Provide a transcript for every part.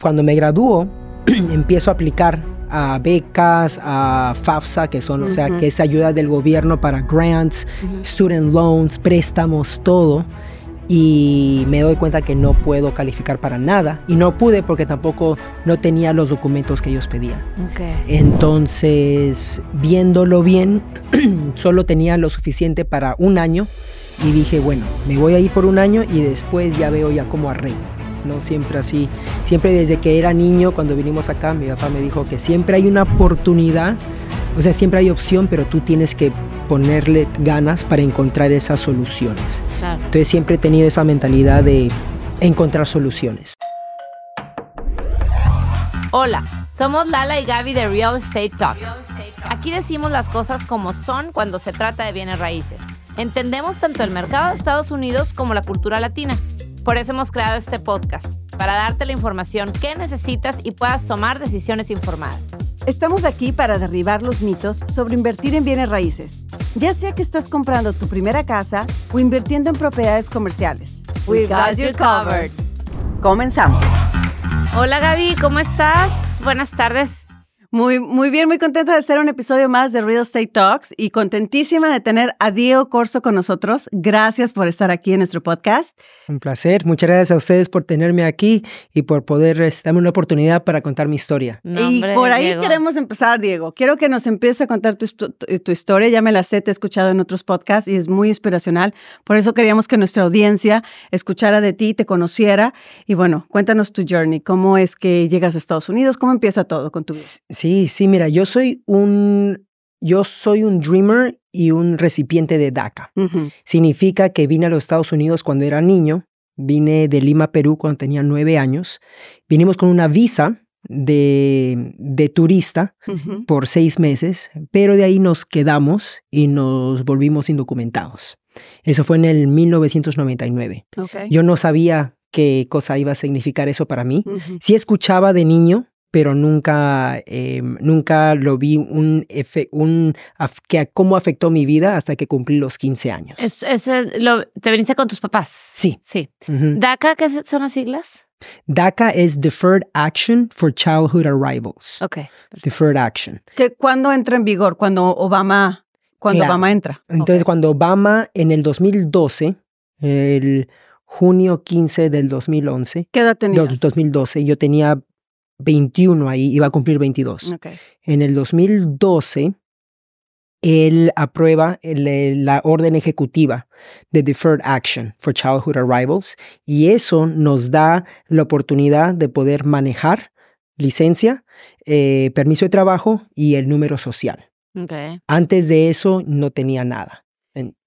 Cuando me gradúo, empiezo a aplicar a becas, a FAFSA, que son, o sea, que es ayuda del gobierno para grants, student loans, préstamos, todo. Y me doy cuenta que no puedo calificar para nada. Y no pude porque tampoco no tenía los documentos que ellos pedían. Entonces, viéndolo bien, solo tenía lo suficiente para un año. Y dije, bueno, me voy a ir por un año y después ya veo ya cómo arreglo. ¿No? Siempre así, siempre desde que era niño, cuando vinimos acá, mi papá me dijo que siempre hay una oportunidad, o sea, siempre hay opción, pero tú tienes que ponerle ganas para encontrar esas soluciones. Entonces siempre he tenido esa mentalidad de encontrar soluciones. Hola, somos Lala y Gaby de Real Estate Talks. Aquí decimos las cosas como son cuando se trata de bienes raíces. Entendemos tanto el mercado de Estados Unidos como la cultura latina. Por eso hemos creado este podcast, para darte la información que necesitas y puedas tomar decisiones informadas. Estamos aquí para derribar los mitos sobre invertir en bienes raíces, ya sea que estás comprando tu primera casa o invirtiendo en propiedades comerciales. We got you covered. Comenzamos. Hola Gaby, ¿cómo estás? Buenas tardes. Muy, muy bien, muy contenta de estar en un episodio más de Real Estate Talks y contentísima de tener a Diego Corso con nosotros. Gracias por estar aquí en nuestro podcast. Un placer. Muchas gracias a ustedes por tenerme aquí y por poder este, darme una oportunidad para contar mi historia. y por ahí queremos empezar, Diego. Quiero que nos empieces a contar tu, tu, historia. Ya me la sé, te he escuchado en otros podcasts y es muy inspiracional. Por eso queríamos que nuestra audiencia escuchara de ti, te conociera. Y bueno, cuéntanos tu journey. ¿Cómo es que llegas a Estados Unidos? ¿Cómo empieza todo con tu vida? Sí, sí, mira, yo soy un, yo soy un dreamer y un recipiente de DACA. Significa que vine a los Estados Unidos cuando era niño, vine de Lima, Perú cuando tenía nueve años, vinimos con una visa de, de turista por seis meses, pero de ahí nos quedamos y nos volvimos indocumentados. Eso fue en el 1999. Yo no sabía qué cosa iba a significar eso para mí. Sí escuchaba de niño pero nunca, eh, nunca lo vi un, un que, cómo afectó mi vida hasta que cumplí los 15 años. Es, lo, ¿Te viniste con tus papás? Sí. Sí. ¿DACA qué son las siglas? DACA es Deferred Action for Childhood Arrivals. Ok. Deferred Action. ¿Cuándo entra en vigor? Cuando Obama, cuando Obama entra. Entonces, cuando Obama en el 2012, el junio 15 del 2011. ¿Qué edad tenía? 2012, yo tenía 21 ahí, iba a cumplir 22. En el 2012, él aprueba la orden ejecutiva de Deferred Action for Childhood Arrivals y eso nos da la oportunidad de poder manejar licencia, eh, permiso de trabajo y el número social. Antes de eso no tenía nada.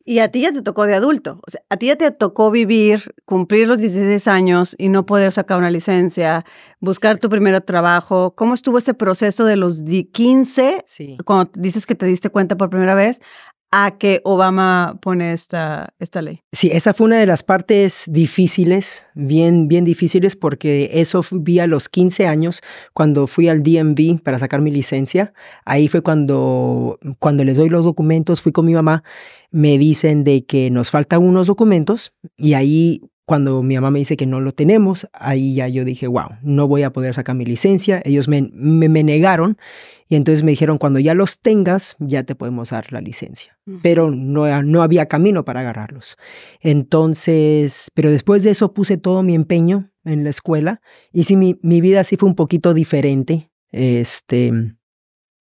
Y a ti ya te tocó de adulto. O sea, a ti ya te tocó vivir, cumplir los 16 años y no poder sacar una licencia, buscar tu primer trabajo. ¿Cómo estuvo ese proceso de los 15, cuando dices que te diste cuenta por primera vez, a que Obama pone esta, esta ley. Sí, esa fue una de las partes difíciles, bien, bien difíciles, porque eso vi a los 15 años cuando fui al DMV para sacar mi licencia. Ahí fue cuando, cuando les doy los documentos, fui con mi mamá, me dicen de que nos faltan unos documentos y ahí cuando mi mamá me dice que no lo tenemos, ahí ya yo dije, wow, no voy a poder sacar mi licencia. Ellos me, me, negaron y entonces me dijeron, cuando ya los tengas, ya te podemos dar la licencia. Pero no, no había camino para agarrarlos. Entonces, pero después de eso puse todo mi empeño en la escuela y sí, mi, mi vida sí fue un poquito diferente. Este,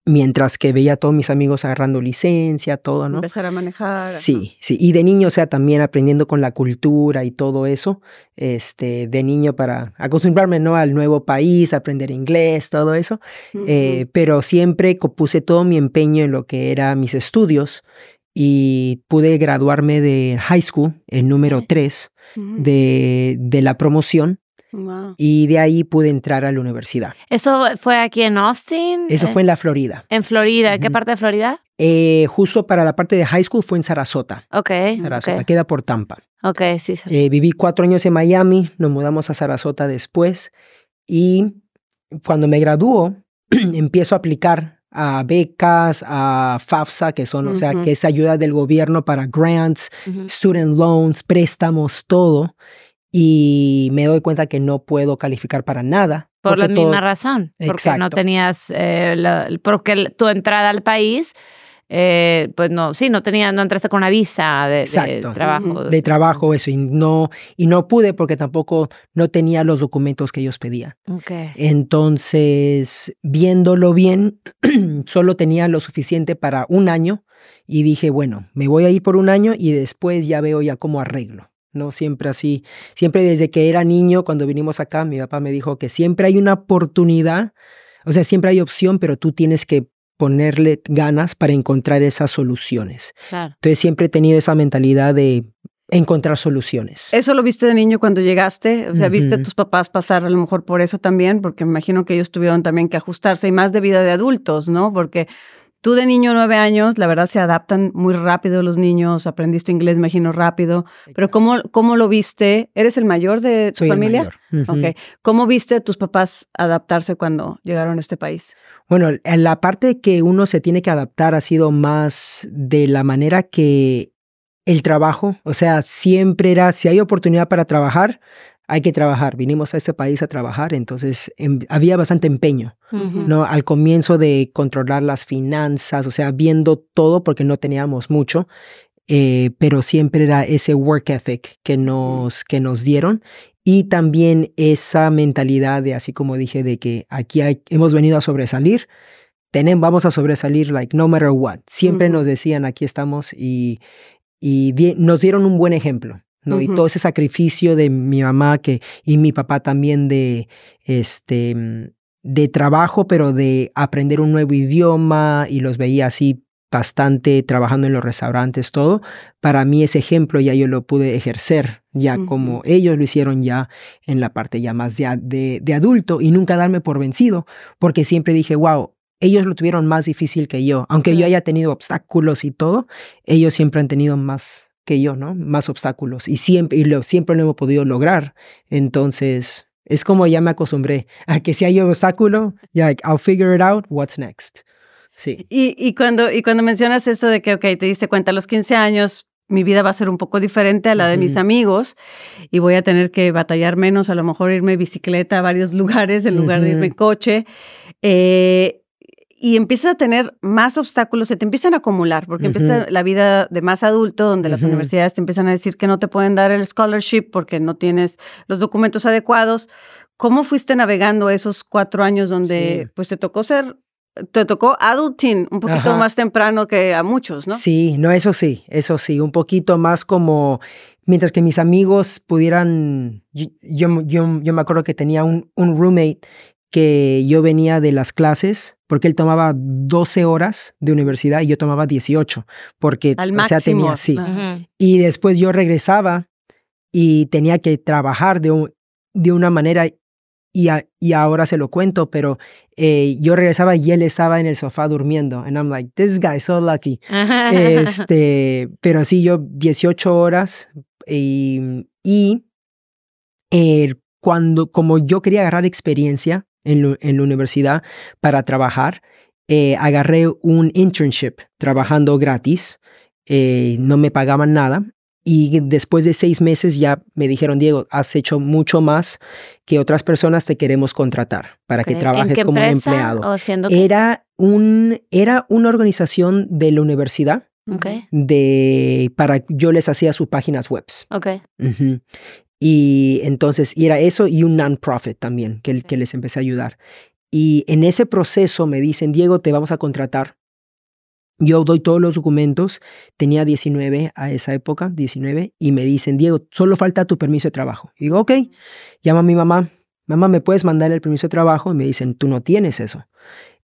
mientras que veía a todos mis amigos agarrando licencia, todo, ¿no? Empezar a manejar. Sí, sí. Y de niño, o sea, también aprendiendo con la cultura y todo eso, este, de niño para acostumbrarme, ¿no? Al nuevo país, aprender inglés, todo eso. Eh, pero siempre puse todo mi empeño en lo que era mis estudios y pude graduarme de high school, el número 3 de, de la promoción Wow. y de ahí pude entrar a la universidad. ¿Eso fue aquí en Austin? Eso Eh, fue en la Florida. En Florida. ¿En qué parte de Florida? Eh, justo para la parte de high school fue en Sarasota. Ok. Sarasota, ok. queda por Tampa. Ok, sí. sí. Eh, viví cuatro años en Miami, nos mudamos a Sarasota después y cuando me graduó empiezo a aplicar a becas, a FAFSA, que son, o sea, que es ayuda del gobierno para grants, student loans, préstamos, todo. Y me doy cuenta que no puedo calificar para nada. Por la misma todos- razón. Porque no Exacto. tenías, eh, la- porque tu entrada al país, eh, pues no, sí, no tenía, no entraste con una visa de, trabajo. De trabajo, eso, y no, y no pude porque tampoco no tenía los documentos que ellos pedían. Entonces, viéndolo bien, solo tenía lo suficiente para un año y dije, bueno, me voy a ir por un año y después ya veo ya cómo arreglo. No siempre así, siempre desde que era niño, cuando vinimos acá, mi papá me dijo que siempre hay una oportunidad, o sea, siempre hay opción, pero tú tienes que ponerle ganas para encontrar esas soluciones. Claro. Entonces siempre he tenido esa mentalidad de encontrar soluciones. ¿Eso lo viste de niño cuando llegaste? O sea, ¿viste a tus papás pasar a lo mejor por eso también? Porque me imagino que ellos tuvieron también que ajustarse y más de vida de adultos, ¿no? Porque tú de niño, nueve años, la verdad se adaptan muy rápido los niños, aprendiste inglés, me imagino, rápido. Pero ¿cómo, cómo lo viste? ¿Eres el mayor de tu Soy el familia? mayor. ¿Cómo viste a tus papás adaptarse cuando llegaron a este país? Bueno, en la parte que uno se tiene que adaptar ha sido más de la manera que el trabajo, o sea, siempre era, si hay oportunidad para trabajar, hay que trabajar. Vinimos a este país a trabajar, entonces em- había bastante empeño, Ujú. ¿no? Al comienzo de controlar las finanzas, o sea, viendo todo porque no teníamos mucho, eh, pero siempre era ese work ethic que nos, que nos dieron y también esa mentalidad de, así como dije, de que aquí hay- hemos venido a sobresalir, tenemos, vamos a sobresalir, like, no matter what. Siempre Ujú. nos decían, aquí estamos y, y di- nos dieron un buen ejemplo. ¿No? Y Ujú. todo ese sacrificio de mi mamá que, y mi papá también de, este, de trabajo, pero de aprender un nuevo idioma y los veía así bastante trabajando en los restaurantes, todo. Para mí ese ejemplo ya yo lo pude ejercer, ya como ellos lo hicieron ya en la parte ya más de, de, de adulto y nunca darme por vencido, porque siempre dije, wow, ellos lo tuvieron más difícil que yo, aunque yo haya tenido obstáculos y todo, ellos siempre han tenido más que yo, ¿no? Más obstáculos y siempre, y lo, siempre lo hemos podido lograr. Entonces, es como ya me acostumbré a que si hay obstáculo, ya, I'll figure it out, what's next. Sí. Y, y, cuando, y cuando mencionas eso de que, ok, te diste cuenta a los 15 años, mi vida va a ser un poco diferente a la de mis amigos y voy a tener que batallar menos, a lo mejor irme bicicleta a varios lugares en lugar de irme en coche. Eh, y empiezas a tener más obstáculos, se te empiezan a acumular, porque empieza la vida de más adulto, donde las universidades te empiezan a decir que no te pueden dar el scholarship porque no tienes los documentos adecuados. ¿Cómo fuiste navegando esos cuatro años donde Sí. pues te tocó ser, te tocó adulting un poquito Ajá. más temprano que a muchos, ¿no? Sí, no, eso sí, eso sí, un poquito más como, mientras que mis amigos pudieran, yo, yo, yo, yo me acuerdo que tenía un, un roommate que yo venía de las clases, porque él tomaba 12 horas de universidad y yo tomaba 18, porque, Al o sea, máximo. tenía, sí. Ajá. Ujú. Y después yo regresaba y tenía que trabajar de, un- de una manera, y, a- y ahora se lo cuento, pero eh, yo regresaba y él estaba en el sofá durmiendo. And I'm like, this guy's so lucky. Este, pero sí, yo 18 horas y, y eh, cuando, como yo quería agarrar experiencia en, lo- en la universidad para trabajar, eh, agarré un internship trabajando gratis, eh, no me pagaban nada. Y después de seis meses ya me dijeron, Diego, has hecho mucho más que otras personas, te queremos contratar para Ok. que ¿En trabajes como un empleado. ¿O siendo que- Era, un, era una organización de la universidad Ok, de, para, yo les hacía sus páginas web. ok. Ujú. Y entonces, y era eso y un non-profit también, que, que les empecé a ayudar. Y en ese proceso me dicen, Diego, te vamos a contratar. Yo doy todos los documentos, tenía 19 a esa época, 19, y me dicen, Diego, solo falta tu permiso de trabajo. Y digo, ok, llama a mi mamá, mamá, ¿me puedes mandar el permiso de trabajo? Y me dicen, tú no tienes eso.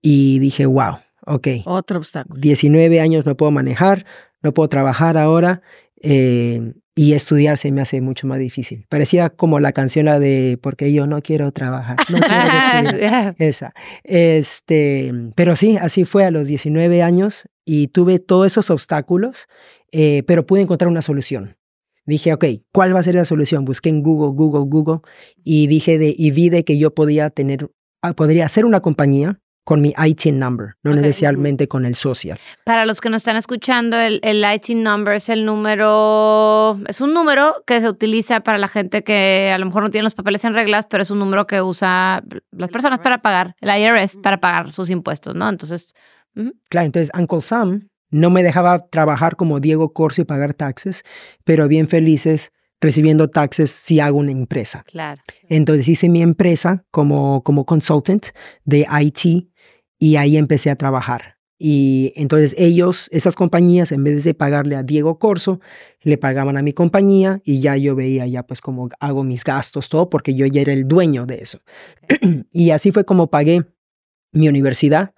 Y dije, wow, ok, Otro obstáculo. 19 años no puedo manejar, no puedo trabajar ahora, Eh, y estudiar se me hace mucho más difícil. Parecía como la canción la de porque yo no quiero trabajar. No quiero estudiar". Esa. Este, pero sí, así fue a los 19 años y tuve todos esos obstáculos, eh, pero pude encontrar una solución. Dije, ok, ¿cuál va a ser la solución? Busqué en Google, Google, Google y dije de, y vi de que yo podía tener, ah, podría hacer una compañía con mi IT number, no Ok. necesariamente con el social. Para los que nos están escuchando, el, el IT number es el número, es un número que se utiliza para la gente que a lo mejor no tiene los papeles en reglas, pero es un número que usa las personas para pagar, el IRS para pagar sus impuestos, ¿no? Entonces, ujú, Claro, entonces Uncle Sam no me dejaba trabajar como Diego Corso y pagar taxes, pero bien felices recibiendo taxes si hago una empresa. claro. Entonces hice mi empresa como, como consultant de IT y ahí empecé a trabajar. Y entonces ellos, esas compañías, en vez de pagarle a Diego Corso, le pagaban a mi compañía y ya yo veía ya pues cómo hago mis gastos, todo, porque yo ya era el dueño de eso. y así fue como pagué mi universidad,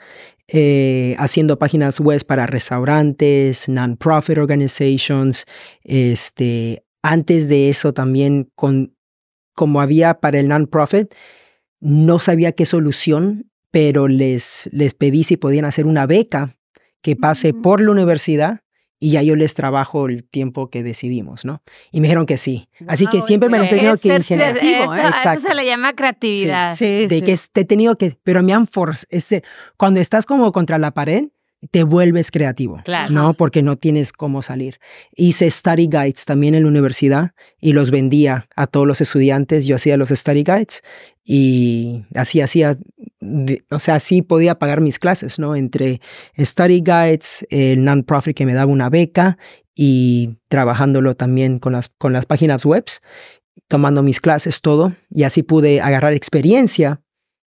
eh, haciendo páginas web para restaurantes, non-profit organizations. Este, antes de eso también, con, como había para el non-profit, no sabía qué solución, pero les, les pedí si podían hacer una beca que pase Mm. por la universidad y ya yo les trabajo el tiempo que decidimos, ¿no? Y me dijeron que sí. Así que Wow, siempre me los he tenido que ingeniar. Eso, ¿eh? a eso se le llama creatividad. Sí, De sí. que te he tenido que, pero me han forzado, este, cuando estás como contra la pared, te vuelves creativo, Claro. ¿no? Porque no tienes cómo salir. Hice study guides también en la universidad y los vendía a todos los estudiantes. Yo hacía los study guides y así hacía, o sea, así podía pagar mis clases, ¿no? Entre study guides, el non-profit que me daba una beca y trabajándolo también con las, con las páginas webs, tomando mis clases, todo. Y así pude agarrar experiencia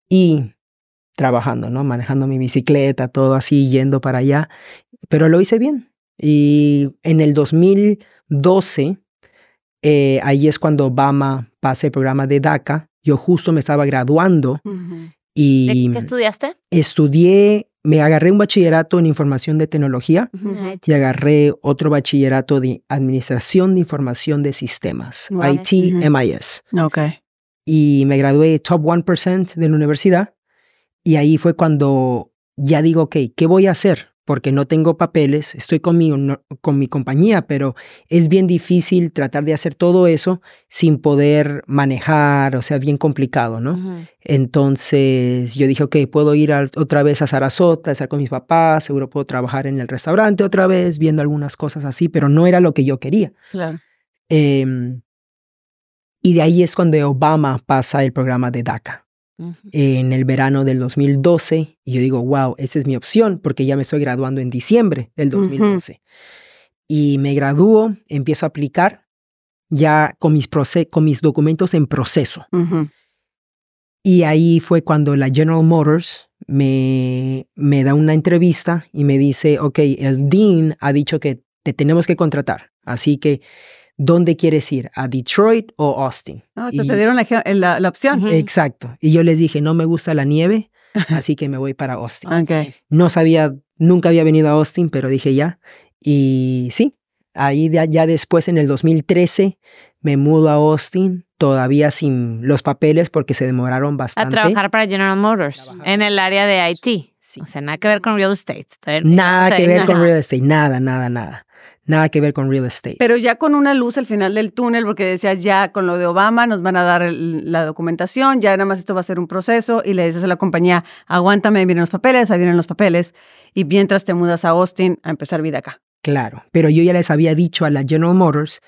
y trabajando, ¿no? Manejando mi bicicleta, todo así, yendo para allá. Pero lo hice bien. Y en el 2012, eh, ahí es cuando Obama pasa el programa de DACA. Yo justo me estaba graduando Ujú. ¿De y qué estudiaste? estudié, me agarré un bachillerato en información de tecnología y agarré otro bachillerato de administración de información de sistemas, Wow. IT, Ujú. MIS Ok. y me gradué top 1% de la universidad. Y ahí fue cuando ya digo, ok, ¿qué voy a hacer? Porque no tengo papeles, estoy con mi, con mi compañía, pero es bien difícil tratar de hacer todo eso sin poder manejar, o sea, bien complicado, ¿no? Entonces yo dije, ok, puedo ir al- otra vez a Sarasota, estar con mis papás, seguro puedo trabajar en el restaurante otra vez, viendo algunas cosas así, pero no era lo que yo quería. Claro. Em, y de ahí es cuando Obama pasa el programa de DACA Ujú. en el verano del 2012 y yo digo, wow, esa es mi opción porque ya me estoy graduando en diciembre del Ujú. 2012. Y me gradúo, empiezo a aplicar ya con mis, con mis documentos en proceso. Ujú. Y ahí fue cuando la General Motors me, me da una entrevista y me dice, ok, el Dean ha dicho que te tenemos que contratar, así que, ¿dónde quieres ir? ¿A Detroit o Austin? Ah, te, Y- te dieron la, ge- la- la opción. Exacto. Y yo les dije, no me gusta la nieve, así que me voy para Austin. Ok. No sabía, nunca había venido a Austin, pero dije ya. Y sí, ahí de- ya después en el 2013 me mudo a Austin, todavía sin los papeles porque se demoraron A bastante. trabajar para General Motors Trabajar en el área de IT. Sí. O sea, nada que ver con real estate. Nada que ver con nada. real estate, nada, nada, nada. Nada que ver con real estate. Pero ya con una luz al final del túnel, porque decías, ya con lo de Obama nos van a dar el- la documentación, ya nada más esto va a ser un proceso, y le dices a la compañía, aguántame, vienen los papeles, ahí vienen los papeles, y mientras te mudas a Austin a empezar vida acá. Claro, pero yo ya les había dicho a la General Motors,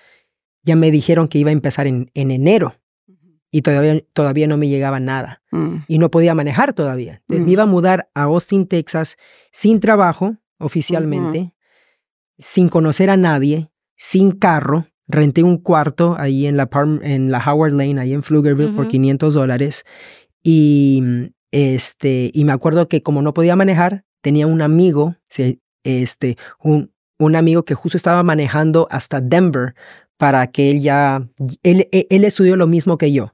ya me dijeron que iba a empezar en, en enero y todavía, todavía no me llegaba nada. Mm. y no podía manejar todavía. Entonces Mm. me iba a mudar a Austin, Texas, sin trabajo oficialmente, sin conocer a nadie, sin carro. Renté un cuarto ahí en la, Palm- en la Howard Lane, ahí en Pflugerville, por Ujú. 500 dólares. Y, este, y me acuerdo que como no podía manejar, tenía un amigo, este, un, un amigo que justo estaba manejando hasta Denver para que él ya, él, él- él estudió lo mismo que yo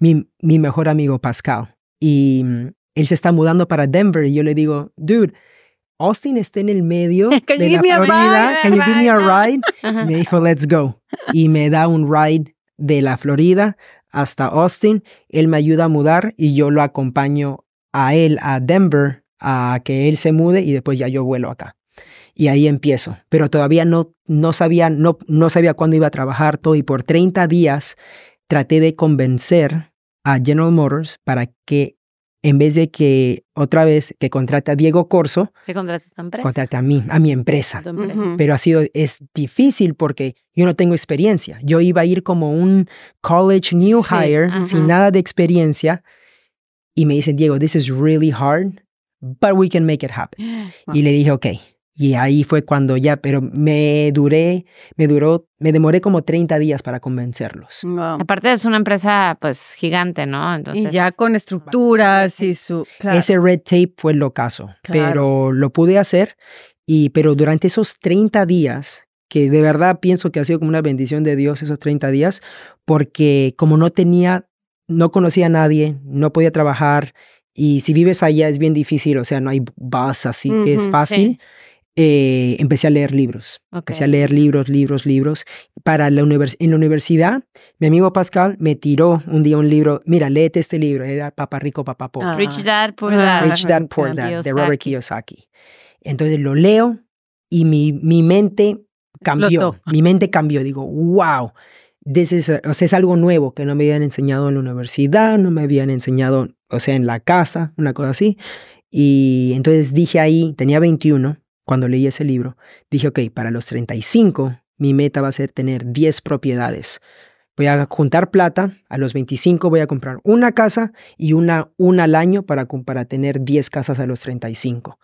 mi, mi mejor amigo Pascal. Y mm, él se está mudando para Denver y yo le digo, dude, Austin está en el medio Can you de la give me a Florida. ride? Can you give me a Ride, ride? Me dijo, let's go. Y me da un ride de la Florida hasta Austin. Él me ayuda a mudar y yo lo acompaño a él a Denver a que él se mude y después ya yo vuelo acá. Y ahí empiezo. Pero todavía no, no, sabía, no, no sabía cuándo iba a trabajar todo y por 30 días traté de convencer a General Motors para que en vez de que otra vez que contrate a Diego Corso, ¿Qué contratas tu empresa? contrate a mí, a mi empresa. Tu empresa. Ujú. Pero ha sido, es difícil porque yo no tengo experiencia. Yo iba a ir como un college new Sí, hire sin nada de experiencia y me dicen, Diego, this is really hard, but we can make it happen. Wow. Y le dije, ok. Y ahí fue cuando ya, pero me duré, me duró, me demoré como 30 días para convencerlos. Wow. Aparte es una empresa pues gigante, ¿no? Y Entonces, ya con estructuras y su... claro. Ese red tape fue el ocaso, Claro. pero lo pude hacer. Y, pero durante esos 30 días, que de verdad pienso que ha sido como una bendición de Dios esos 30 días, porque como no tenía, no conocía a nadie, no podía trabajar, y si vives allá es bien difícil, o sea, no hay bus así que es fácil. Eh, empecé a leer libros. ok. Empecé a leer libros, libros, libros. Para la univers en la universidad, mi amigo Pascal me tiró un día un libro. Mira, léete este libro. Era Papá Rico, Papá Pobre. Ah. Rich Dad, Poor Ah, Dad. Rich Dad Poor. Dad de Robert Kiyosaki. Entonces lo leo y mi, mi mente cambió. Mi mente cambió. Digo, wow. This is a- o sea, es algo nuevo que no me habían enseñado en la universidad, no me habían enseñado, o sea, en la casa, una cosa así. Y entonces dije ahí, tenía 21 cuando leí ese libro, dije, ok, para los 35 mi meta va a ser tener 10 propiedades. Voy a juntar plata, a los 25 voy a comprar una casa y una, una al año para, para tener 10 casas a los 35.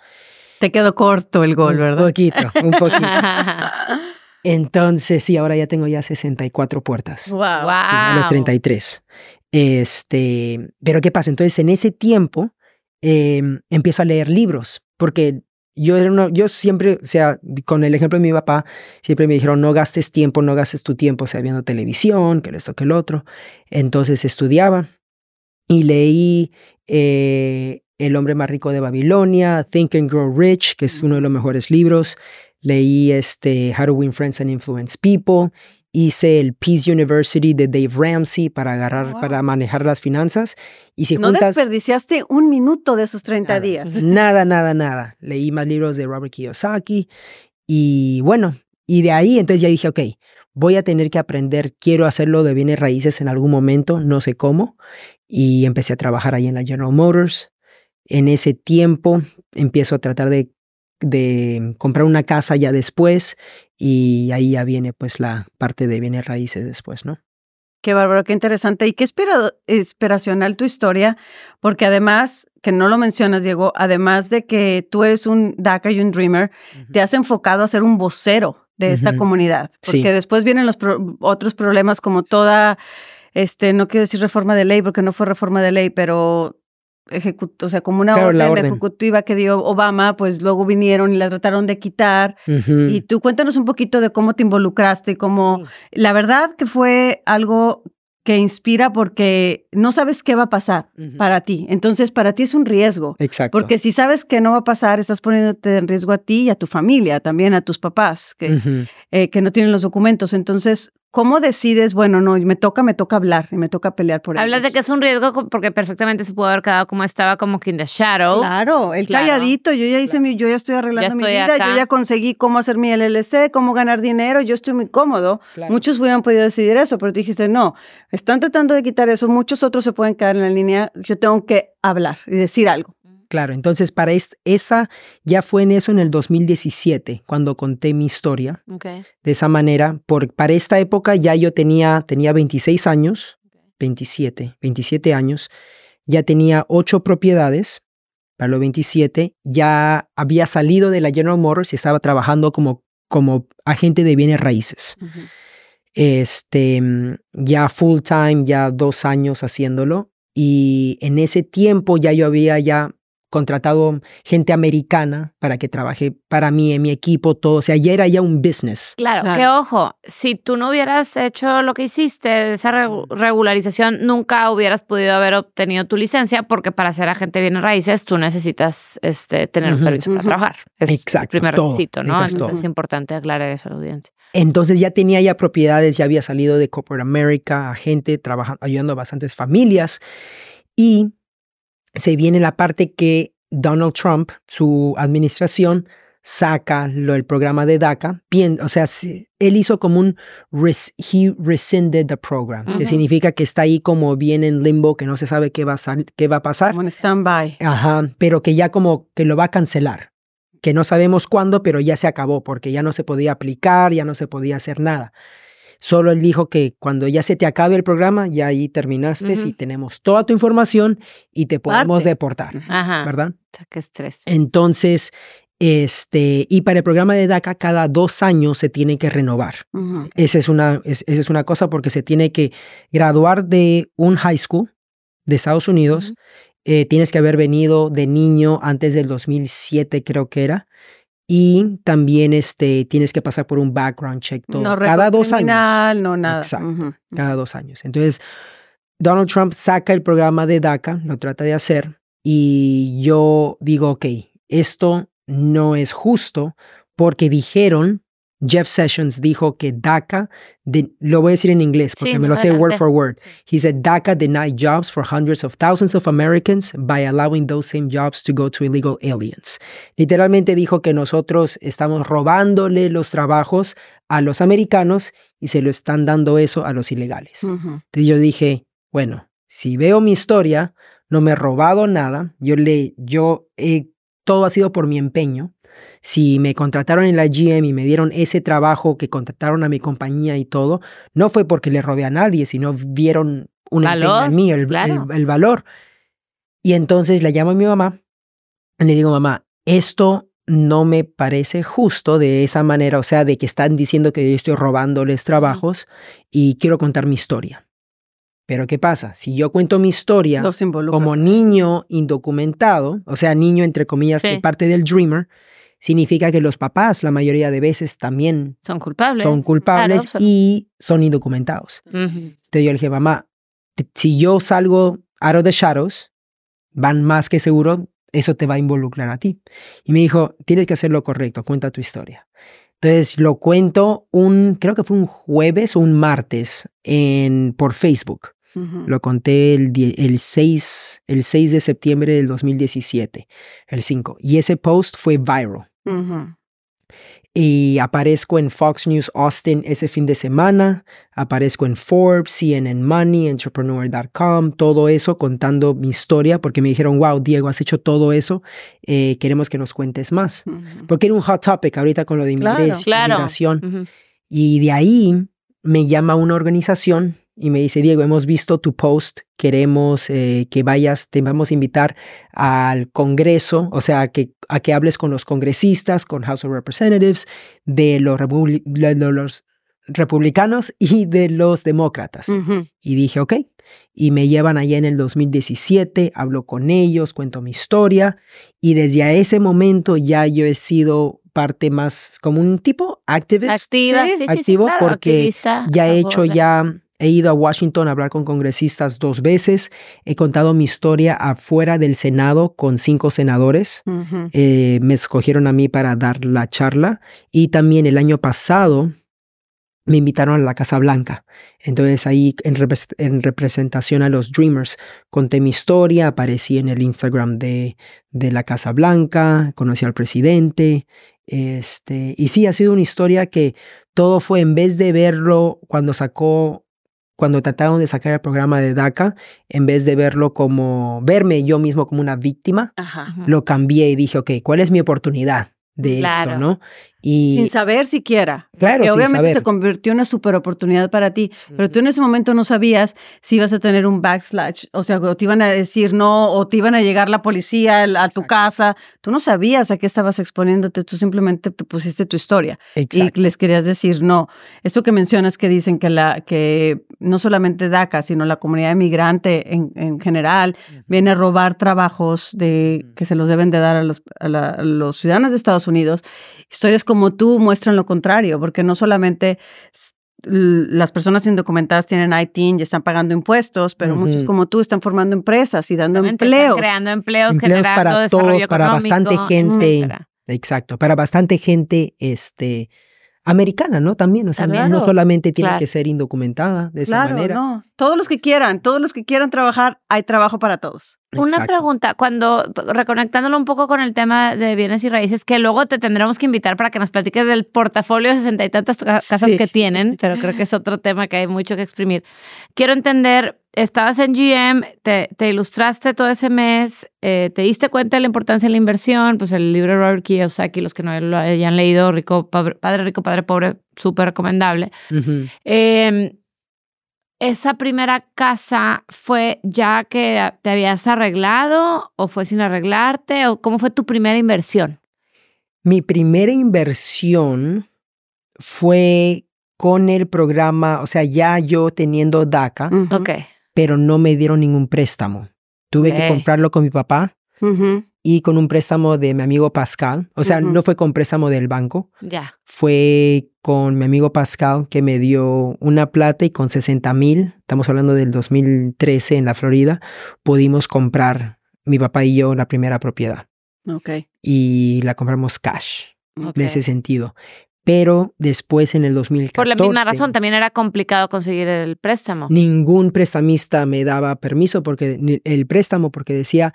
Te quedó corto el gol, Un ¿verdad? poquito, un poquito. Entonces, sí, ahora ya tengo ya 64 puertas. Wow. Wow. Sí, a los 33. Este, pero ¿qué pasa? Entonces, en ese tiempo, eh, empiezo a leer libros, porque yo, era uno- yo siempre, o sea, con el ejemplo de mi papá, siempre me dijeron, no gastes tiempo, no gastes tu tiempo, o sea, viendo televisión, que esto, que el otro. Entonces estudiaba y leí eh, El hombre más rico de Babilonia, Think and Grow Rich, que es uno de los mejores libros. Leí este How to Win Friends and Influence People. Hice el Peace University de Dave Ramsey para agarrar, Wow. para manejar las finanzas. Y si No juntas, desperdiciaste un minuto de esos 30 Nada. días. Nada, nada, nada. Leí más libros de Robert Kiyosaki y bueno, y de ahí entonces ya dije, ok, voy a tener que aprender, quiero hacerlo de bienes raíces en algún momento, no sé cómo, y empecé a trabajar ahí en la General Motors. En ese tiempo empiezo a tratar de, de comprar una casa ya después y ahí ya viene pues la parte de bienes raíces después, ¿no? Qué bárbaro, qué interesante y qué inspiracional tu historia, porque además, que no lo mencionas, Diego, además de que tú eres un DACA y un Dreamer, te has enfocado a ser un vocero de esta comunidad, porque Sí. después vienen los pro- otros problemas como toda, este, no quiero decir reforma de ley, porque no fue reforma de ley, pero o sea, como una Claro, la orden, orden. ejecutiva que dio Obama, pues luego vinieron y la trataron de quitar. Y tú cuéntanos un poquito de cómo te involucraste y cómo la verdad que fue algo que inspira porque no sabes qué va a pasar para ti. Entonces, para ti es un riesgo. Exacto. Porque si sabes que no va a pasar, estás poniéndote en riesgo a ti y a tu familia, también a tus papás que, eh, que no tienen los documentos. Entonces, ¿cómo decides, bueno, no, me toca, me toca hablar y me toca pelear por Hablas de que es un riesgo porque perfectamente se pudo haber quedado como estaba, como que in the shadow. Claro, el Claro. calladito, yo ya hice mi, yo ya estoy arreglando mi estoy vida, acá. yo ya conseguí cómo hacer mi LLC, cómo ganar dinero, yo estoy muy cómodo. Claro. Muchos hubieran podido decidir eso, pero tú dijiste, no, están tratando de quitar eso, muchos otros se pueden quedar en la línea, yo tengo que hablar y decir algo. Claro, entonces para est- esa, ya fue en eso en el 2017, cuando conté mi historia Ok. de esa manera. Por, para esta época ya yo tenía, tenía 26 años, 27, 27 años, ya tenía ocho propiedades para los 27, ya había salido de la General Motors y estaba trabajando como, como agente de bienes raíces. Este, mm, ya full time, ya dos años haciéndolo. Y en ese tiempo ya yo había ya contratado gente americana para que trabaje para mí, en mi equipo, todo. O sea, ya era ya un business. Claro, Claro. que ojo, si tú no hubieras hecho lo que hiciste, esa regu- regularización, nunca hubieras podido haber obtenido tu licencia, porque para ser agente de bienes raíces tú necesitas este, tener un Ujú. permiso para trabajar. Es Exacto, el primer todo, requisito, ¿no? Entonces todo. es importante aclarar eso a la audiencia. Entonces ya tenía ya propiedades, ya había salido de Corporate America, agente, trabajando, ayudando a bastantes familias. Y se viene la parte que Donald Trump, su administración, saca lo del programa de DACA. Bien, o sea, él hizo como un res- he rescinded the program, que significa que está ahí como bien en limbo, que no se sabe qué va a, sal- qué va a pasar. Como en stand-by. Ajá, pero que ya como que lo va a cancelar. Que no sabemos cuándo, pero ya se acabó porque ya no se podía aplicar, ya no se podía hacer nada. Solo él dijo que cuando ya se te acabe el programa, ya ahí terminaste y tenemos toda tu información y te podemos Parte. deportar, Ajá. ¿verdad? O sea, Qué estrés. Entonces, este, y para el programa de DACA, cada dos años se tiene que renovar. Esa es una, es- esa es una cosa porque se tiene que graduar de un high school de Estados Unidos. Eh, tienes que haber venido de niño antes del 2007, creo que era. Y también este, tienes que pasar por un background check todo, No cada dos años. no nada. Exacto. Cada dos años. Entonces, Donald Trump saca el programa de DACA, lo trata de hacer, y yo digo, ok, esto no es justo porque dijeron, Jeff Sessions dijo que DACA, de- lo voy a decir en inglés porque Sí, me lo sé word for word. He said DACA denied jobs for hundreds of thousands of Americans by allowing those same jobs to go to illegal aliens. Literalmente dijo que nosotros estamos robándole los trabajos a los americanos y se lo están dando eso a los ilegales. Ujú. Entonces yo dije, bueno, si veo mi historia, no me he robado nada, yo le, yo he, todo ha sido por mi empeño. Si me contrataron en la GM y me dieron ese trabajo que contrataron a mi compañía y todo, no fue porque le robé a nadie, sino vieron un Valor, en mí, el, claro. el- el valor. Y entonces le llamo a mi mamá y le digo, mamá, esto no me parece justo de esa manera, o sea, de que están diciendo que yo estoy robándoles trabajos y quiero contar mi historia. Pero ¿qué pasa? Si yo cuento mi historia como niño indocumentado, o sea, niño entre comillas de Sí. parte del Dreamer, significa que los papás la mayoría de veces también Son culpables. son culpables Claro, y son indocumentados. Ujú. Entonces yo le dije, mamá, si yo salgo out of the shadows, van más que seguro, eso te va a involucrar a ti. Y me dijo, tienes que hacer lo correcto, cuenta tu historia. Entonces lo cuento un, creo que fue un jueves o un martes en, por Facebook. Ujú. Lo conté el, el, 6, el 6 de septiembre del 2017, el 5. Y ese post fue viral. Y aparezco en Fox News Austin ese fin de semana, aparezco en Forbes, CNN Money, Entrepreneur.com, todo eso contando mi historia porque me dijeron, wow, Diego, has hecho todo eso, eh, queremos que nos cuentes más. Porque era un hot topic ahorita con lo de inmigración. Claro. Y de ahí me llama una organización y me dice, Diego, hemos visto tu post, queremos eh, que vayas, te vamos a invitar al Congreso, o sea, a que, a que hables con los congresistas, con House of Representatives, de los, de los republicanos y de los demócratas. Ujú. Y dije, ok. Y me llevan allá en el 2017, hablo con ellos, cuento mi historia. Y desde ese momento ya yo he sido parte más como un tipo activist. Activa, Sí, sí, sí, sí, activo claro, porque Ya he hecho ya, he ido a Washington a hablar con congresistas dos veces. He contado mi historia afuera del Senado con cinco senadores. Eh, me escogieron a mí para dar la charla. Y también el año pasado me invitaron a la Casa Blanca. Entonces ahí en, en representación a los Dreamers conté mi historia, aparecí en el Instagram de, de la Casa Blanca, conocí al presidente. Este, y sí, ha sido una historia que todo fue en vez de verlo cuando sacó, cuando trataron de sacar el programa de DACA, en vez de verlo como, verme yo mismo como una víctima, Ajá. Lo cambié y dije, ok, ¿cuál es mi oportunidad de esto, no? Y Sin saber siquiera. claro, que sin obviamente saber. se convirtió en una super oportunidad para ti, pero tú en ese momento no sabías si ibas a tener un backslash, o sea, o te iban a decir no, o te iban a llegar la policía a tu casa. Tú no sabías a qué estabas exponiéndote, tú simplemente te pusiste tu historia Exacto. y les querías decir no. Eso que mencionas que dicen que la que no solamente DACA, sino la comunidad migrante en, en general viene a robar trabajos de que se los deben de dar a los, a la- a los ciudadanos de Estados Unidos. Historias como tú muestran lo contrario, porque no solamente las personas indocumentadas tienen ITIN y están pagando impuestos, pero muchos como tú están formando empresas y dando empleos. creando empleos, Empleos generando para desarrollo todos, para bastante gente. etcétera. Exacto, para bastante gente este, americana, ¿no? También, o sea, no- solamente tiene claro. que ser indocumentada de esa Claro, manera. no. Todos los que quieran, todos los que quieran trabajar, hay trabajo para todos. Una Exacto. pregunta, cuando reconectándolo un poco con el tema de bienes y raíces, que luego te tendremos que invitar para que nos platiques del portafolio de sesenta y tantas ca- casas Sí. que tienen, pero creo que es otro tema que hay mucho que exprimir. Quiero entender, estabas en GM, te, te ilustraste todo ese mes, eh, te diste cuenta de la importancia de la inversión, pues el libro de Robert Kiyosaki, los que no lo hayan leído, Rico, Padre, Rico, Padre Pobre, súper recomendable. Eh, ¿Esa primera casa fue ya que te habías arreglado o fue sin arreglarte o cómo fue tu primera inversión? Mi primera inversión fue con el programa, o sea, ya yo teniendo DACA, pero no me dieron ningún préstamo. Tuve que comprarlo con mi papá. Y con un préstamo de mi amigo Pascal. O sea, no fue con préstamo del banco, Ya. fue con mi amigo Pascal que me dio una plata y con 60 mil, estamos hablando del 2013 en la Florida, pudimos comprar mi papá y yo la primera propiedad Ok. y la compramos cash de ese sentido. Pero después en el 2014... Por la misma razón, también era complicado conseguir el préstamo. Ningún prestamista me daba permiso porque el préstamo porque decía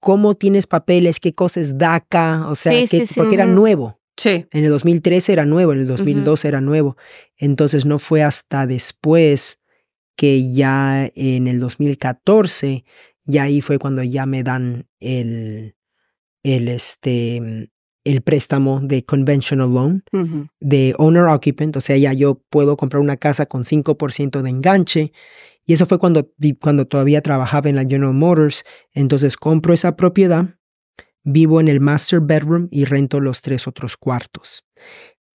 cómo tienes papeles, qué cosa es DACA, o sea, Sí, qué- sí, sí. porque era nuevo. Sí. En el 2013 era nuevo, en el 2012 era nuevo. Entonces no fue hasta después que ya en el 2014, ya ahí fue cuando ya me dan el, el, este, el préstamo de conventional loan de owner occupant, o sea, ya yo puedo comprar una casa con 5% de enganche. Y eso fue cuando, cuando todavía trabajaba en la General Motors. Entonces compro esa propiedad, vivo en el master bedroom y rento los tres otros cuartos.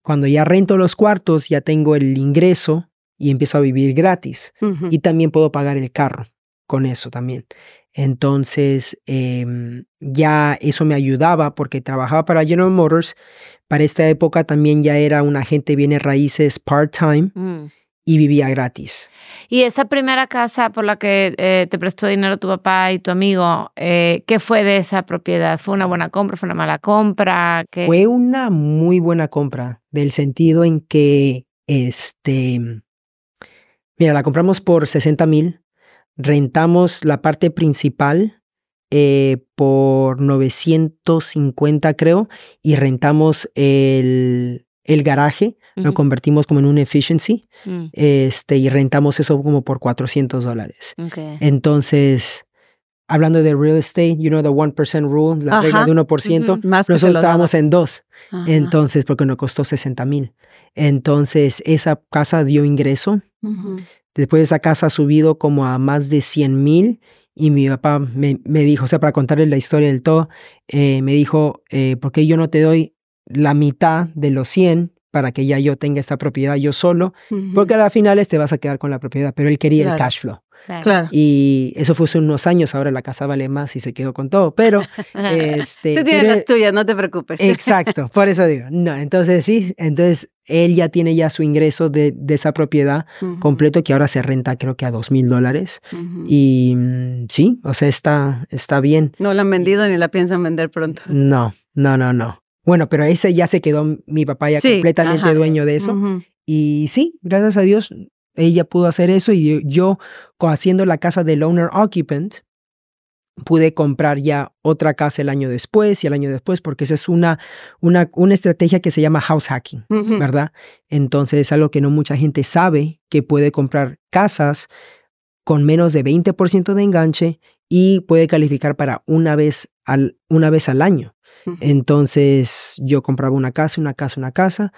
Cuando ya rento los cuartos, ya tengo el ingreso y empiezo a vivir gratis. Y también puedo pagar el carro con eso también. Entonces, em, ya eso me ayudaba porque trabajaba para General Motors. Para esta época también ya era un agente bienes raíces part-time Mm. Y vivía gratis. Y esa primera casa por la que eh, te prestó dinero tu papá y tu amigo, eh, ¿qué fue de esa propiedad? ¿Fue una buena compra? ¿Fue una mala compra? ¿Qué? Fue una muy buena compra, del sentido en que, este, mira, la compramos por 60 mil, rentamos la parte principal eh, por 950 creo, y rentamos el, el garaje, lo convertimos como en un efficiency, Mm, este, y rentamos eso como por 400 dólares. Entonces, hablando de real estate, you know, the 1% rule, la regla de 1%, Ujú. Más que te nosotros estábamos en dos. Ajá. Entonces, porque nos costó 60 mil. Entonces, esa casa dio ingreso. Después esa casa ha subido como a más de 100 mil. Y mi papá me, me dijo, o sea, para contarles la historia del todo, eh, me dijo, eh, ¿por qué yo no te doy la mitad de los 100 para que ya yo tenga esta propiedad yo solo? Porque a las finales te vas a quedar con la propiedad, pero él quería el Claro. cash flow. Claro. Y eso fue hace unos años, ahora la casa vale más y se quedó con todo, pero este... Tú tienes pero- las tuyas, no te preocupes. Exacto, por eso digo, no, entonces sí, entonces él ya tiene ya su ingreso de, de esa propiedad Ujú. completo que ahora se renta creo que a dos mil dólares y mm, sí, o sea, está, está bien. No la han vendido ni la piensan vender pronto. No, no, no, no. Bueno, pero ese ya se quedó mi papá ya Sí, completamente ajá. dueño de eso. Y sí, gracias a Dios, ella pudo hacer eso y yo, haciendo la casa del owner occupant, pude comprar ya otra casa el año después y el año después, porque esa es una, una, una estrategia que se llama house hacking. ¿verdad? Entonces es algo que no mucha gente sabe, que puede comprar casas con menos de 20% de enganche y puede calificar para una vez al, una vez al año. Entonces yo compraba una casa, una casa, una casa,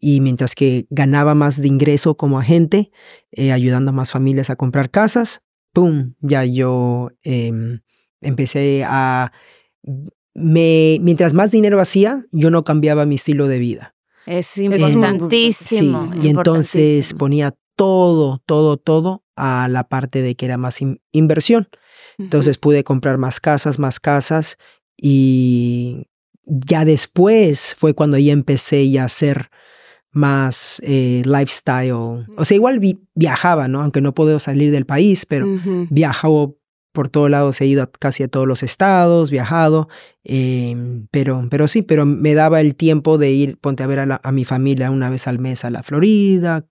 y mientras que ganaba más de ingreso como agente, eh, ayudando a más familias a comprar casas, ¡pum! Ya yo em, empecé a... Me, mientras más dinero hacía, yo no cambiaba mi estilo de vida. Es importantísimo. Sí, y entonces ponía todo, todo, todo a la parte de que era más in- inversión. Entonces pude comprar más casas, más casas y ya después fue cuando ya empecé ya a hacer más eh, lifestyle. O sea, igual vi- viajaba, ¿no? Aunque no puedo salir del país, pero viajaba por todos lados, he ido a casi a todos los estados, viajado, em, pero, pero sí, pero me daba el tiempo de ir, ponte a ver a, la- a mi familia una vez al mes a la Florida,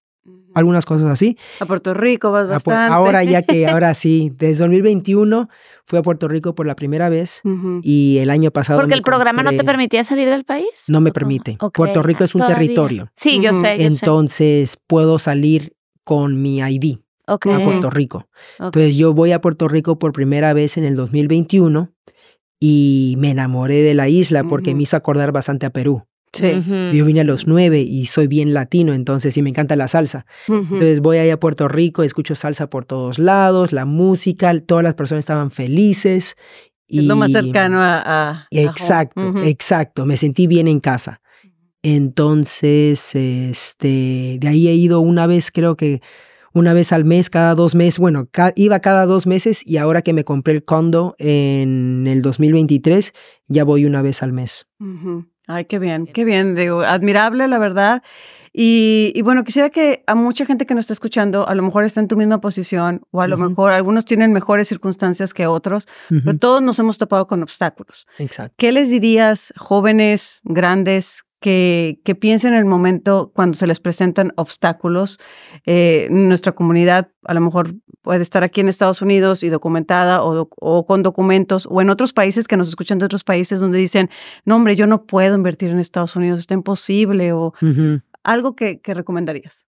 algunas cosas así. A Puerto Rico vas bastante. Ahora ya que, ahora sí, desde 2021 fui a Puerto Rico por la primera vez Ujú. y el año pasado... Porque el programa no te permitía salir del país. No me permite. Ok, Puerto Rico es un todavía. territorio. Sí, yo Ujú. sé, yo sé. Entonces puedo salir con mi ID Ok, a Puerto Rico. ok. Entonces yo voy a Puerto Rico por primera vez en el 2021 y me enamoré de la isla porque Ujú. me hizo acordar bastante a Perú. Sí. Yo vine a los nueve y soy bien latino, entonces sí me encanta la salsa. Entonces voy ahí a Puerto Rico, escucho salsa por todos lados, la música, todas las personas estaban felices. es lo más cercano a. a- a home. Exacto, exacto. Me sentí bien en casa. Entonces, este, de ahí he ido una vez, creo que una vez al mes, cada dos meses. Bueno, ca- iba cada dos meses y ahora que me compré el condo en el 2023, ya voy una vez al mes. Ay, qué bien, qué bien, digo, admirable, la verdad. Y, y bueno, quisiera que a mucha gente que nos está escuchando, a lo mejor está en tu misma posición, o a lo mejor algunos tienen mejores circunstancias que otros, pero todos nos hemos topado con obstáculos. Exacto. ¿Qué les dirías, jóvenes, grandes, que, que piensen en el momento cuando se les presentan obstáculos? Eh, nuestra comunidad a lo mejor puede estar aquí en Estados Unidos y documentada o, doc- o con documentos, o en otros países que nos escuchan de otros países donde dicen, no hombre, yo no puedo invertir en Estados Unidos, está imposible, o algo que, que recomendarías.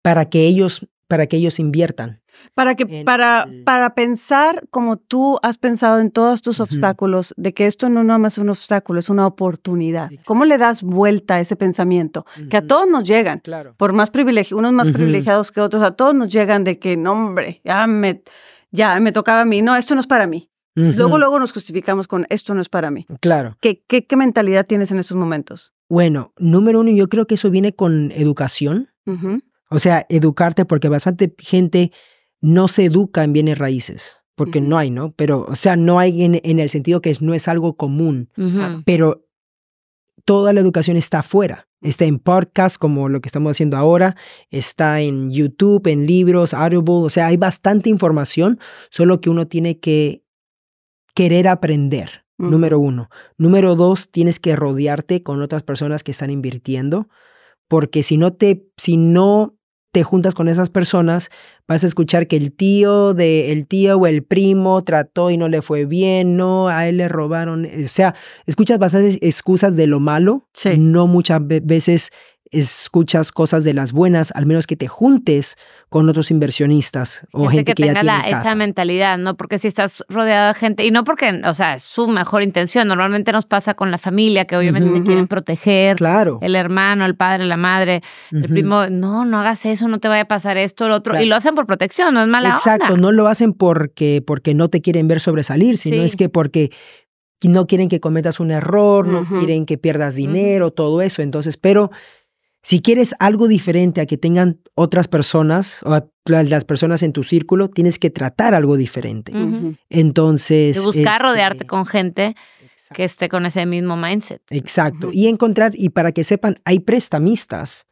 Para que ellos, para que ellos inviertan. Para que, para, para pensar como tú has pensado en todos tus obstáculos, de que esto no nada más es un obstáculo, es una oportunidad. Exacto. ¿Cómo le das vuelta a ese pensamiento? Que a todos nos llegan, Claro. por más privilegiados, unos más privilegiados que otros, a todos nos llegan de que, no hombre, ya me, ya me tocaba a mí, no, esto no es para mí. Luego, luego nos justificamos con, esto no es para mí. Claro. ¿Qué, qué, qué mentalidad tienes en esos momentos? Bueno, número uno, yo creo que eso viene con educación. O sea, educarte, porque bastante gente no se educa en bienes raíces, porque no hay, ¿no? Pero, o sea, no hay en, en el sentido que es- no es algo común, pero toda la educación está afuera. Está en podcast, como lo que estamos haciendo ahora, está en YouTube, en libros, Audible, o sea, hay bastante información, solo que uno tiene que querer aprender, número uno. Número dos, tienes que rodearte con otras personas que están invirtiendo, porque si no te, si no te juntas con esas personas, vas a escuchar que el tío de el tío o el primo trató y no le fue bien, no, a él le robaron, o sea, escuchas bastantes excusas de lo malo, Sí. no muchas ve- veces escuchas cosas de las buenas, al menos que te juntes con otros inversionistas o Gente gente, que, que, ya tenga tiene la- esa mentalidad, ¿no? Porque si estás rodeado de gente, y no porque, o sea, es su mejor intención, normalmente nos pasa con la familia, que obviamente te quieren proteger, Claro. el hermano, el padre, la madre, el primo, no, no hagas eso, no te vaya a pasar esto, lo otro, Claro. y lo hacen por protección, no es mala Exacto, onda. no lo hacen porque, porque no te quieren ver sobresalir, sino Sí. es que porque no quieren que cometas un error, no quieren que pierdas dinero, todo eso. Entonces, pero si quieres algo diferente a que tengan otras personas o a la- las personas en tu círculo, tienes que tratar algo diferente. Entonces. De buscar este, rodearte con gente exacto. que esté con ese mismo mindset. Exacto. Y encontrar, y para que sepan, hay prestamistas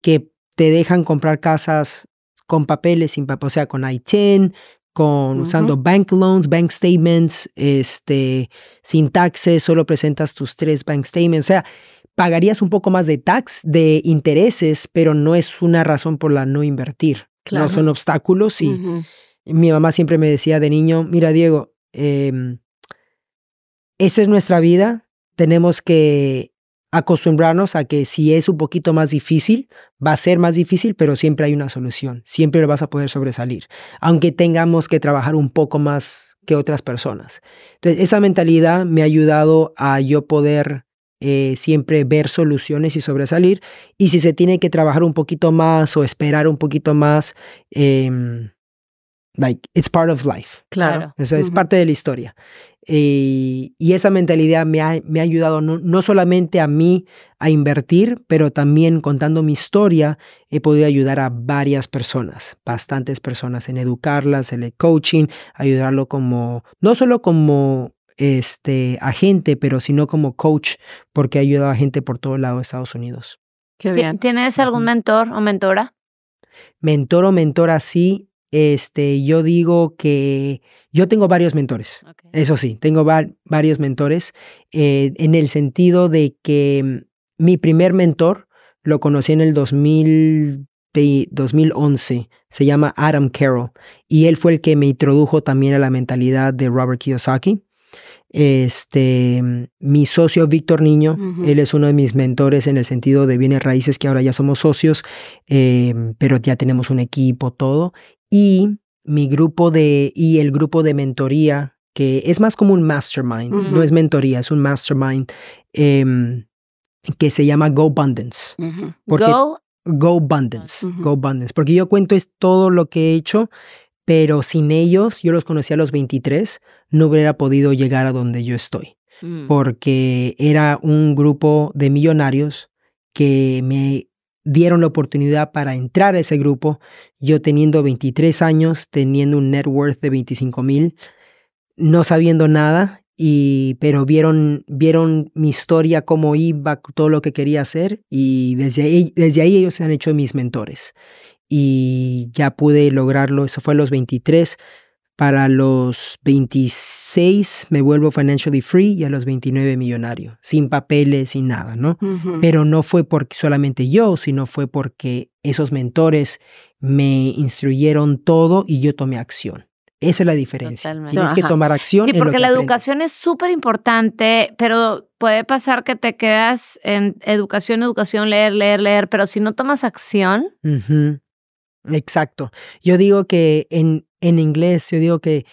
que te dejan comprar casas con papeles, sin papel, o sea, con I-10, con usando bank loans, bank statements, este, sin taxes, solo presentas tus tres bank statements. O sea, pagarías un poco más de tax, de intereses, pero no es una razón por la no invertir. Claro. No son obstáculos y mi mamá siempre me decía de niño, mira Diego, em, esa es nuestra vida, tenemos que acostumbrarnos a que si es un poquito más difícil, va a ser más difícil, pero siempre hay una solución, siempre vas a poder sobresalir, aunque tengamos que trabajar un poco más que otras personas. Entonces, esa mentalidad me ha ayudado a yo poder eh, siempre ver soluciones y sobresalir, y si se tiene que trabajar un poquito más o esperar un poquito más, eh, like, it's part of life. Claro. O sea, es parte de la historia. Eh, y esa mentalidad me ha, me ha ayudado no, no solamente a mí a invertir, pero también contando mi historia he podido ayudar a varias personas, bastantes personas en educarlas, en el coaching, ayudarlo como, no solo como este agente, pero sino como coach, porque he ayudado a gente por todo lado de Estados Unidos. Qué bien. ¿Tienes algún mentor o mentora? Mentor o mentora, sí. Este, yo digo que yo tengo varios mentores. Eso sí, tengo va- varios mentores eh, en el sentido de que mm, mi primer mentor lo conocí en el 2000 ve- 2011, se llama Adam Carroll y él fue el que me introdujo también a la mentalidad de Robert Kiyosaki. Este, mi socio Víctor Niño, él es uno de mis mentores en el sentido de bienes raíces que ahora ya somos socios, eh, pero ya tenemos un equipo, todo. Y mi grupo de, y el grupo de mentoría, que es más como un mastermind, no es mentoría, es un mastermind em, que se llama Go Abundance. Porque, Go. Go Abundance. Go Abundance. Porque yo cuento es todo lo que he hecho, pero sin ellos, yo los conocí a los 23, no hubiera podido llegar a donde yo estoy Mm. porque era un grupo de millonarios que me dieron la oportunidad para entrar a ese grupo, yo teniendo 23 años, teniendo un net worth de 25 mil, no sabiendo nada, y, pero vieron, vieron mi historia, cómo iba, todo lo que quería hacer, y desde ahí, desde ahí ellos se han hecho mis mentores. Y ya pude lograrlo, eso fue a los 23. Para los 26 me vuelvo financially free y a los 29 millonario, sin papeles, sin nada, ¿no? Pero no fue porque solamente yo, sino fue porque esos mentores me instruyeron todo y yo tomé acción. Esa es la diferencia. Totalmente. Tienes que tomar acción. Sí, en lo porque que la aprendes. educación es súper importante, pero puede pasar que te quedas en educación, educación, leer, leer, leer, pero si no tomas acción, Ujú. Exacto. Yo digo que en, en inglés, yo digo que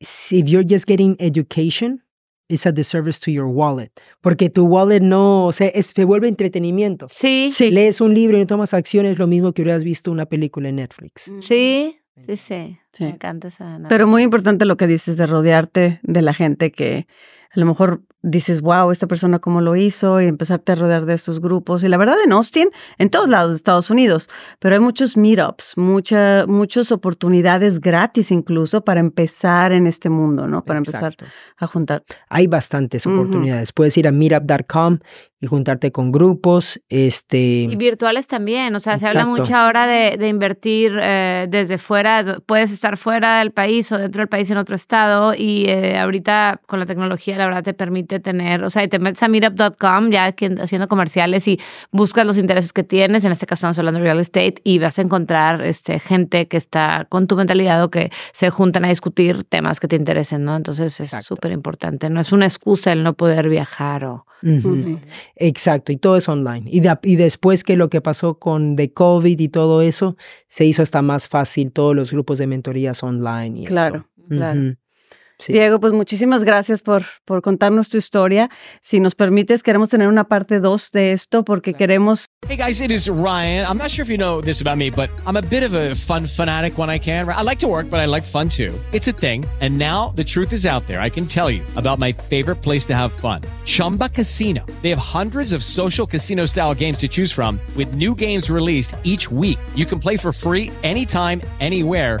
si if you're just getting education, it's a disservice to your wallet. Porque tu wallet no, o sea, es- se vuelve entretenimiento. sí, Sí. Lees un libro y no tomas acción, es lo mismo que hubieras visto una película en Netflix. sí, sí, sí. Sí. Me encanta esa. Pero muy importante lo que dices de rodearte de la gente que a lo mejor dices, wow, esta persona cómo lo hizo y empezarte a rodear de estos grupos. Y la verdad en Austin, en todos lados de Estados Unidos, pero hay muchos meetups, mucha, muchas oportunidades gratis incluso para empezar en este mundo, ¿no? Para empezar a juntar. Hay bastantes oportunidades. Puedes ir a meetup.com y juntarte con grupos. Este, Y virtuales también, o sea, se habla mucho ahora de, de invertir eh, desde fuera, puedes estar fuera del país o dentro del país en otro estado y eh, ahorita con la tecnología la verdad te permite tener, o sea, y te metes a meetup.com ya haciendo comerciales y buscas los intereses que tienes, en este caso estamos hablando de real estate y vas a encontrar este, gente que está con tu mentalidad o que se juntan a discutir temas que te interesen, ¿no? Entonces es súper importante, no es una excusa el no poder viajar o... Exacto, y todo es online. Y, de- y después que lo que pasó con de COVID y todo eso, se hizo hasta más fácil todos los grupos de mentorías online. Y Claro, eso. claro. Sí. Diego, pues muchísimas gracias por, por contarnos tu historia. Si nos permites, queremos tener una parte 2 de esto porque queremos Hey guys, it is Ryan. I'm not sure if you know this about me, but I'm a bit of a fun fanatic when I can. I like to work, but I like fun too. It's a thing. And now the truth is out there. I can tell you about my favorite place to have fun Chumba Casino. They have hundreds of social casino style games to choose from, with new games released each week. You can play for free anytime, anywhere.